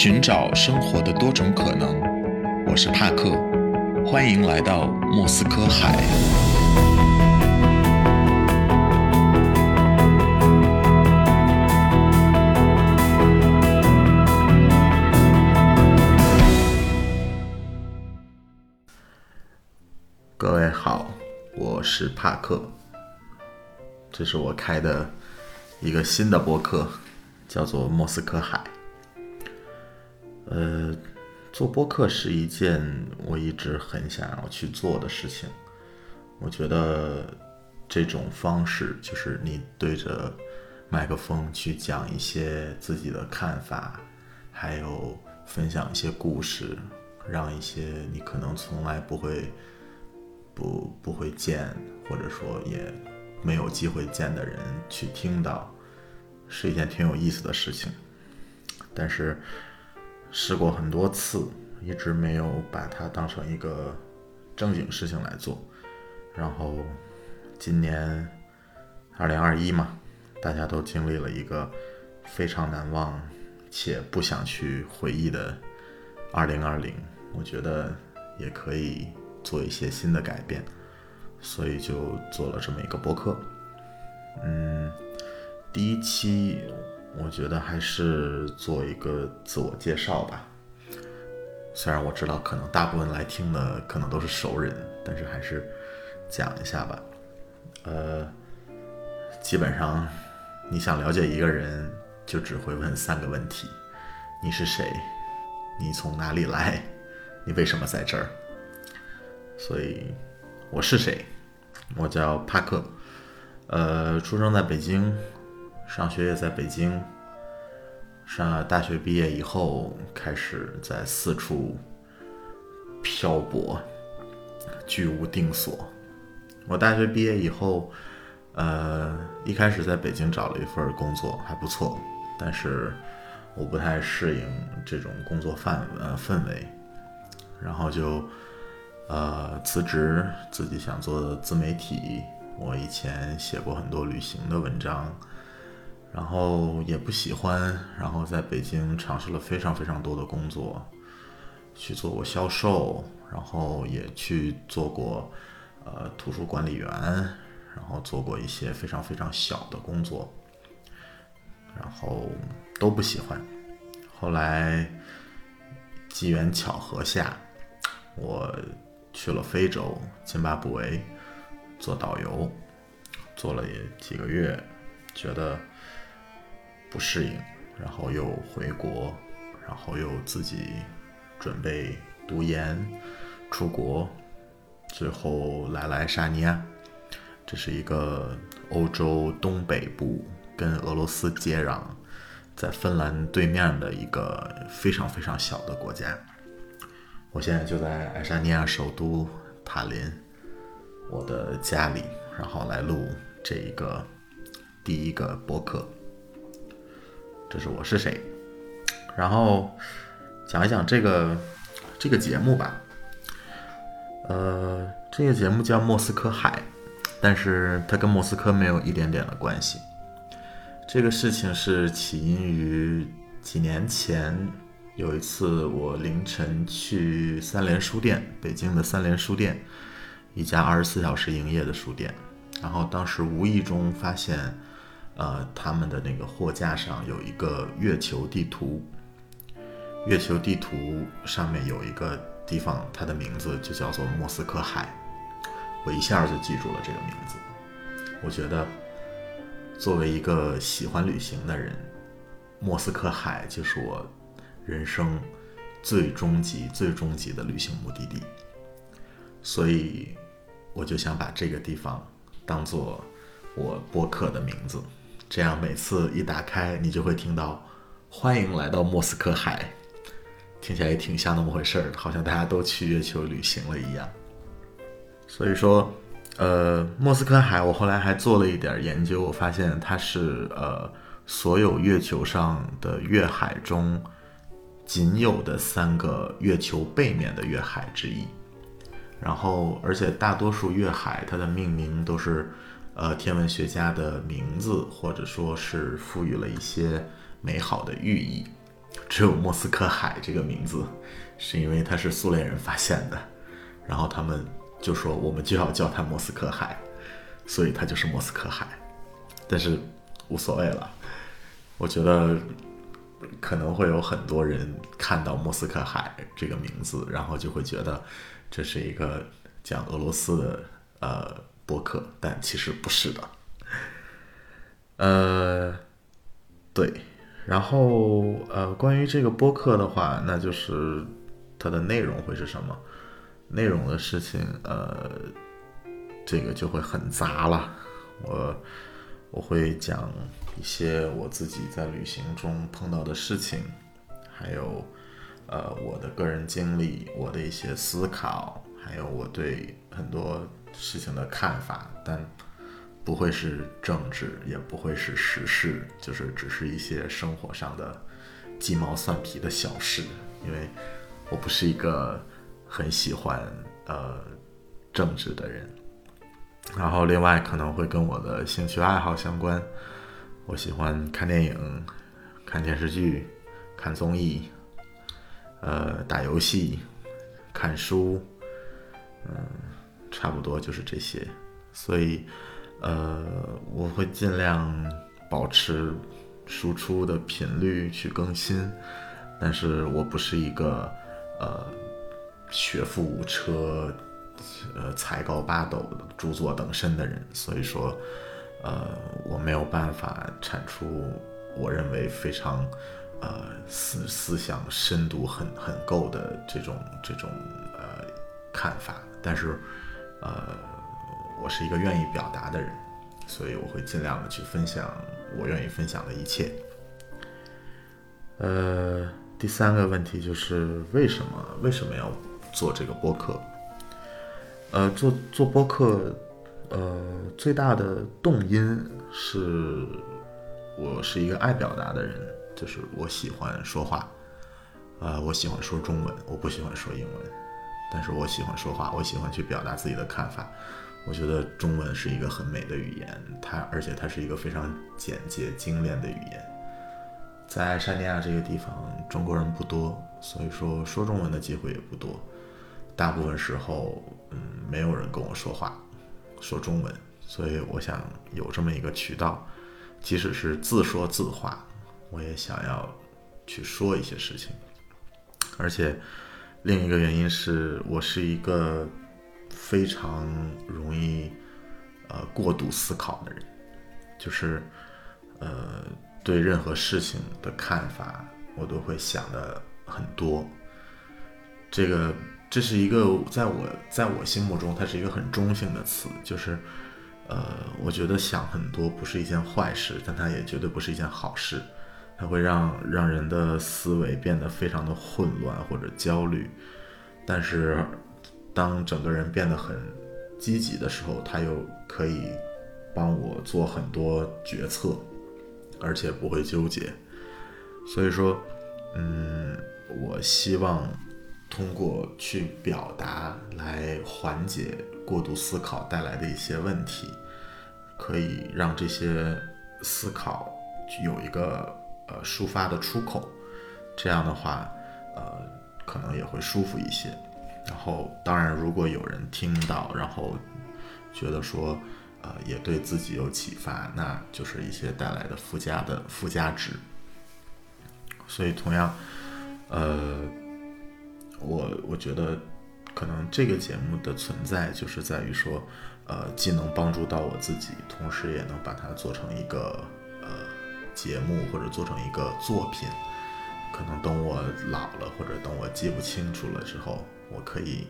寻找生活的多种可能。我是帕克，欢迎来到莫斯科海。各位好，我是帕克，这是我开的一个新的播客，叫做莫斯科海。呃，做播客是一件我一直很想要去做的事情。我觉得这种方式，就是你对着麦克风去讲一些自己的看法，还有分享一些故事，让一些你可能从来不会不不会见，或者说也没有机会见的人去听到，是一件挺有意思的事情。但是。试过很多次，一直没有把它当成一个正经事情来做。然后今年二零二一嘛，大家都经历了一个非常难忘且不想去回忆的二零二零，我觉得也可以做一些新的改变，所以就做了这么一个播客。嗯，第一期。我觉得还是做一个自我介绍吧。虽然我知道可能大部分来听的可能都是熟人，但是还是讲一下吧。呃，基本上你想了解一个人，就只会问三个问题：你是谁？你从哪里来？你为什么在这儿？所以我是谁？我叫帕克，呃，出生在北京。上学也在北京，上大学毕业以后开始在四处漂泊，居无定所。我大学毕业以后，呃，一开始在北京找了一份工作，还不错，但是我不太适应这种工作范呃氛围，然后就呃辞职，自己想做自媒体。我以前写过很多旅行的文章。然后也不喜欢，然后在北京尝试了非常非常多的工作，去做过销售，然后也去做过呃图书管理员，然后做过一些非常非常小的工作，然后都不喜欢。后来机缘巧合下，我去了非洲津巴布韦做导游，做了也几个月，觉得。不适应，然后又回国，然后又自己准备读研，出国，最后来了爱沙尼亚。这是一个欧洲东北部，跟俄罗斯接壤，在芬兰对面的一个非常非常小的国家。我现在就在爱沙尼亚首都塔林，我的家里，然后来录这一个第一个播客。这是我是谁，然后讲一讲这个这个节目吧。呃，这个节目叫《莫斯科海》，但是它跟莫斯科没有一点点的关系。这个事情是起因于几年前有一次，我凌晨去三联书店，北京的三联书店，一家二十四小时营业的书店，然后当时无意中发现。呃，他们的那个货架上有一个月球地图，月球地图上面有一个地方，它的名字就叫做莫斯科海，我一下就记住了这个名字。我觉得，作为一个喜欢旅行的人，莫斯科海就是我人生最终极、最终极的旅行目的地，所以我就想把这个地方当做我播客的名字。这样每次一打开，你就会听到“欢迎来到莫斯科海”，听起来也挺像那么回事儿，好像大家都去月球旅行了一样。所以说，呃，莫斯科海，我后来还做了一点研究，我发现它是呃所有月球上的月海中仅有的三个月球背面的月海之一。然后，而且大多数月海它的命名都是。呃，天文学家的名字，或者说是赋予了一些美好的寓意，只有莫斯科海这个名字，是因为它是苏联人发现的，然后他们就说我们就要叫它莫斯科海，所以它就是莫斯科海。但是无所谓了，我觉得可能会有很多人看到莫斯科海这个名字，然后就会觉得这是一个讲俄罗斯的呃播客，但其实不是的。呃，对。然后，呃，关于这个播客的话，那就是它的内容会是什么？内容的事情，呃，这个就会很杂了。我我会讲一些我自己在旅行中碰到的事情，还有呃我的个人经历，我的一些思考，还有我对很多事情的看法，但。不会是政治，也不会是时事，就是只是一些生活上的鸡毛蒜皮的小事。因为我不是一个很喜欢呃政治的人。然后另外可能会跟我的兴趣爱好相关，我喜欢看电影、看电视剧、看综艺，呃，打游戏、看书，嗯，差不多就是这些。所以。呃，我会尽量保持输出的频率去更新，但是我不是一个呃学富五车、呃才高八斗、著作等身的人，所以说，呃，我没有办法产出我认为非常呃思思想深度很很够的这种这种呃看法，但是呃。我是一个愿意表达的人，所以我会尽量的去分享我愿意分享的一切。呃，第三个问题就是为什么为什么要做这个播客？呃，做做播客，呃，最大的动因是我是一个爱表达的人，就是我喜欢说话，啊，我喜欢说中文，我不喜欢说英文，但是我喜欢说话，我喜欢去表达自己的看法。我觉得中文是一个很美的语言，它而且它是一个非常简洁精炼的语言。在沙尼亚这个地方，中国人不多，所以说说中文的机会也不多。大部分时候，嗯，没有人跟我说话，说中文。所以我想有这么一个渠道，即使是自说自话，我也想要去说一些事情。而且另一个原因是我是一个。非常容易，呃，过度思考的人，就是，呃，对任何事情的看法，我都会想的很多。这个，这是一个在我在我心目中，它是一个很中性的词，就是，呃，我觉得想很多不是一件坏事，但它也绝对不是一件好事，它会让让人的思维变得非常的混乱或者焦虑，但是。当整个人变得很积极的时候，他又可以帮我做很多决策，而且不会纠结。所以说，嗯，我希望通过去表达来缓解过度思考带来的一些问题，可以让这些思考有一个呃抒发的出口。这样的话，呃，可能也会舒服一些。然后，当然，如果有人听到，然后觉得说，呃，也对自己有启发，那就是一些带来的附加的附加值。所以，同样，呃，我我觉得，可能这个节目的存在，就是在于说，呃，既能帮助到我自己，同时也能把它做成一个节目，或者做成一个作品。可能等我老了，或者等我记不清楚了之后。我可以，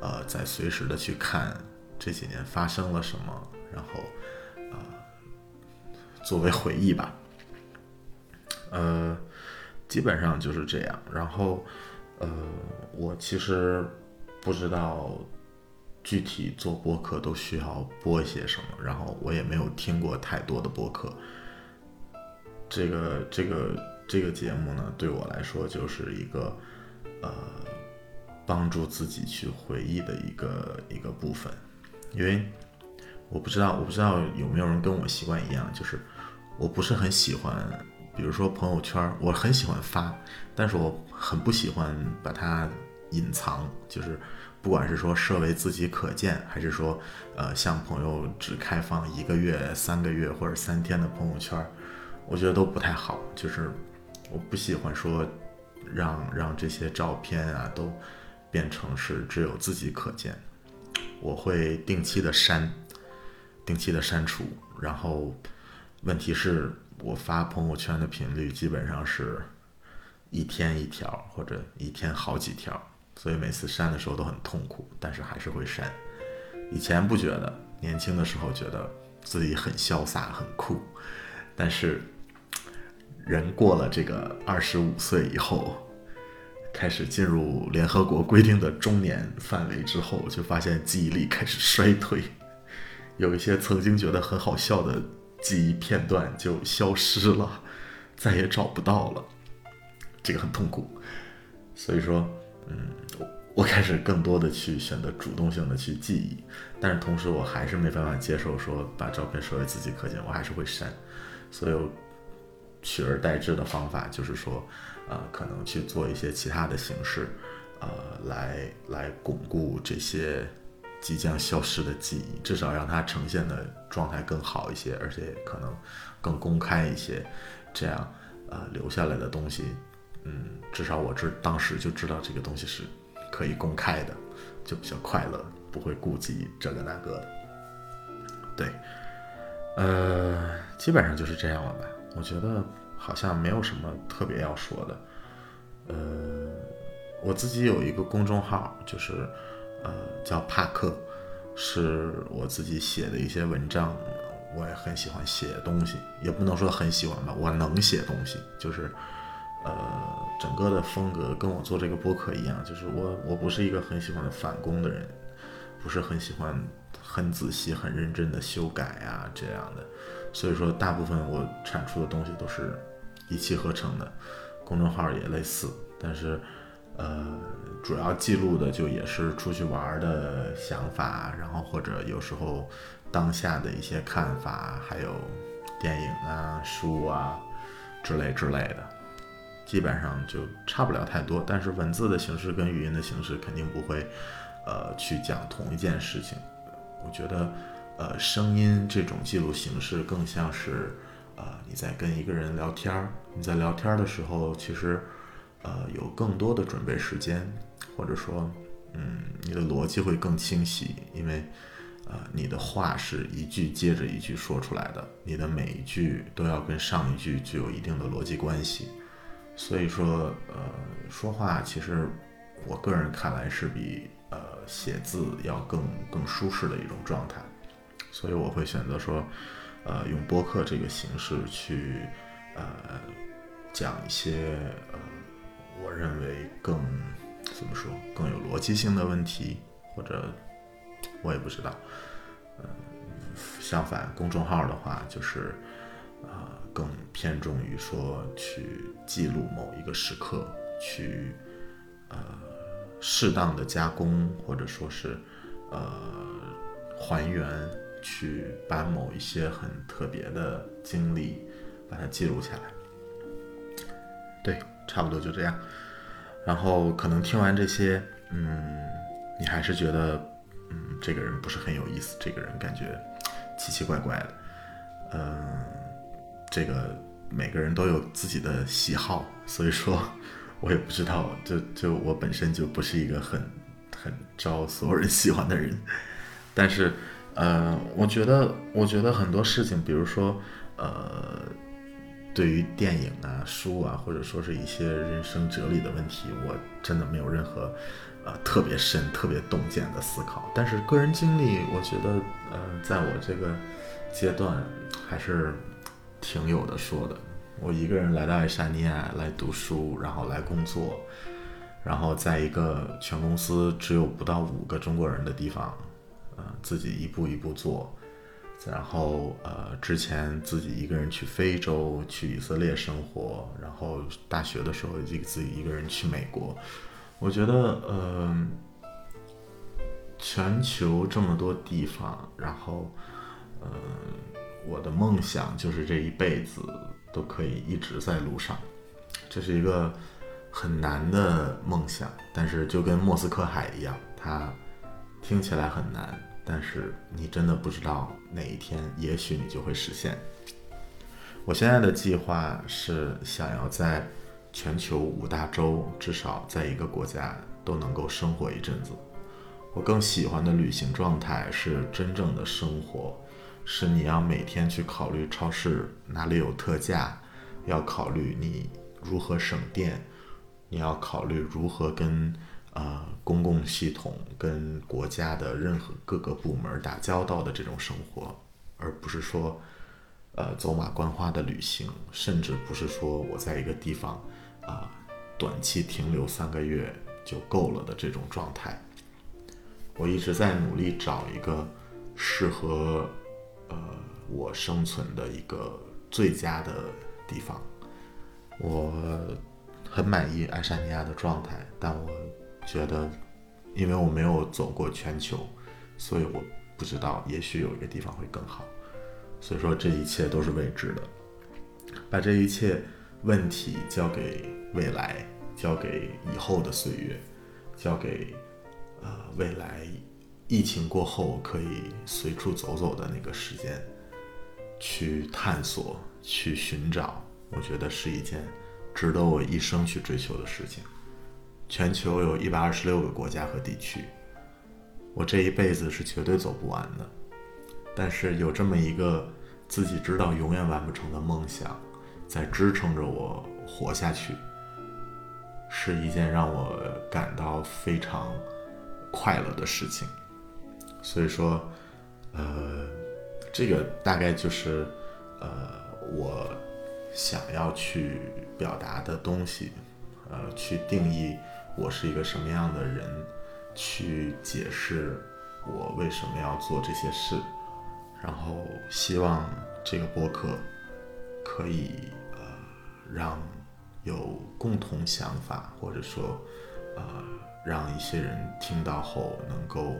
呃，再随时的去看这几年发生了什么，然后，呃，作为回忆吧。呃，基本上就是这样。然后，呃，我其实不知道具体做播客都需要播一些什么，然后我也没有听过太多的播客。这个这个这个节目呢，对我来说就是一个，呃。帮助自己去回忆的一个一个部分，因为我不知道，我不知道有没有人跟我习惯一样，就是我不是很喜欢比如说朋友圈，我很喜欢发，但是我很不喜欢把它隐藏，就是不管是说设为自己可见，还是说呃向朋友只开放一个月、三个月或者三天的朋友圈，我觉得都不太好。就是我不喜欢说让让这些照片啊都变成是只有自己可见，我会定期的删，定期的删除，然后。问题是我发朋友圈的频率基本上是一天一条，或者一天好几条，所以每次删的时候都很痛苦，但是还是会删。以前不觉得，年轻的时候觉得自己很潇洒、很酷，但是人过了这个二十五岁以后，开始进入联合国规定的中年范围之后，就发现记忆力开始衰退，有一些曾经觉得很好笑的。记忆片段就消失了，再也找不到了，这个很痛苦。所以说，嗯，我开始更多的去选择主动性的去记忆，但是同时我还是没办法接受说把照片设为自己可见，我还是会删。所以取而代之的方法就是说，呃，可能去做一些其他的形式，呃，来来巩固这些。即将消失的记忆，至少让它呈现的状态更好一些，而且可能更公开一些，这样，呃，留下来的东西，嗯，至少我知当时就知道这个东西是可以公开的，就比较快乐，不会顾及这个那个的。对，呃，基本上就是这样了吧。我觉得好像没有什么特别要说的。呃，我自己有一个公众号，就是。呃，叫帕克，是我自己写的一些文章，我也很喜欢写东西，也不能说很喜欢吧，我能写东西，就是，呃，整个的风格跟我做这个播客一样，就是我我不是一个很喜欢返工的人，不是很喜欢很仔细、很认真的修改呀这样的，所以说大部分我产出的东西都是一气呵成的，公众号也类似，但是。呃，主要记录的就也是出去玩的想法，然后或者有时候当下的一些看法，还有电影啊、书啊之类之类的，基本上就差不了太多。但是文字的形式跟语音的形式肯定不会，呃，去讲同一件事情。我觉得，呃，声音这种记录形式更像是，呃，你在跟一个人聊天儿，你在聊天的时候，其实。呃，有更多的准备时间，或者说，嗯，你的逻辑会更清晰，因为，呃，你的话是一句接着一句说出来的，你的每一句都要跟上一句具有一定的逻辑关系，所以说，呃，说话其实，我个人看来是比呃写字要更更舒适的一种状态，所以我会选择说，呃，用播客这个形式去，呃，讲一些呃。我认为更怎么说更有逻辑性的问题，或者我也不知道。嗯，相反，公众号的话就是啊，更偏重于说去记录某一个时刻，去呃适当的加工，或者说是呃还原，去把某一些很特别的经历把它记录下来。对。差不多就这样，然后可能听完这些，嗯，你还是觉得，嗯，这个人不是很有意思，这个人感觉奇奇怪怪的，嗯，这个每个人都有自己的喜好，所以说，我也不知道，就就我本身就不是一个很很招所有人喜欢的人，但是，呃，我觉得，我觉得很多事情，比如说，呃。对于电影啊、书啊，或者说是一些人生哲理的问题，我真的没有任何，呃，特别深、特别洞见的思考。但是个人经历，我觉得，呃，在我这个阶段还是挺有的说的。我一个人来到爱沙尼亚来读书，然后来工作，然后在一个全公司只有不到五个中国人的地方，自己一步一步做。然后，呃，之前自己一个人去非洲、去以色列生活，然后大学的时候就自己一个人去美国。我觉得，呃，全球这么多地方，然后，呃，我的梦想就是这一辈子都可以一直在路上。这是一个很难的梦想，但是就跟莫斯科海一样，它听起来很难，但是你真的不知道哪一天，也许你就会实现。我现在的计划是想要在全球五大洲，至少在一个国家都能够生活一阵子。我更喜欢的旅行状态是真正的生活，是你要每天去考虑超市哪里有特价，要考虑你如何省电，你要考虑如何跟呃公共系统、跟国家的任何各个部门打交道的这种生活，而不是说呃走马观花的旅行，甚至不是说我在一个地方啊短期停留三个月就够了的这种状态。我一直在努力找一个适合呃我生存的一个最佳的地方。我很满意爱沙尼亚的状态，但我觉得，因为我没有走过全球，所以我不知道，也许有一个地方会更好。所以说，这一切都是未知的。把这一切问题交给未来，交给以后的岁月，交给。呃，未来疫情过后可以随处走走的那个时间，去探索、去寻找，我觉得是一件值得我一生去追求的事情。全球有一百二十六个国家和地区，我这一辈子是绝对走不完的。但是有这么一个自己知道永远完不成的梦想，在支撑着我活下去，是一件让我感到非常。快乐的事情，所以说，呃，这个大概就是，呃，我想要去表达的东西，呃，去定义我是一个什么样的人，去解释我为什么要做这些事，然后希望这个播客可以呃让有共同想法，或者说，呃。让一些人听到后能够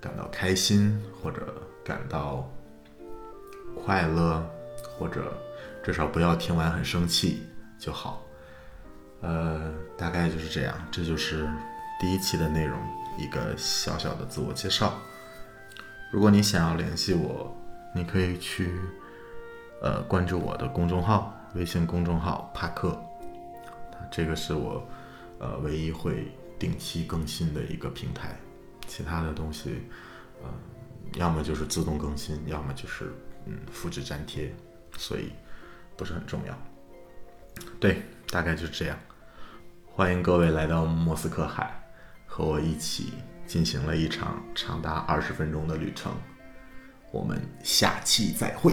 感到开心，或者感到快乐，或者至少不要听完很生气就好。呃，大概就是这样。这就是第一期的内容，一个小小的自我介绍。如果你想要联系我，你可以去呃关注我的公众号，微信公众号帕克，这个是我呃唯一会。定期更新的一个平台，其他的东西，嗯，要么就是自动更新，要么就是嗯复制粘贴，所以不是很重要。对，大概就是这样。欢迎各位来到莫斯科海，和我一起进行了一场长达二十分钟的旅程。我们下期再会。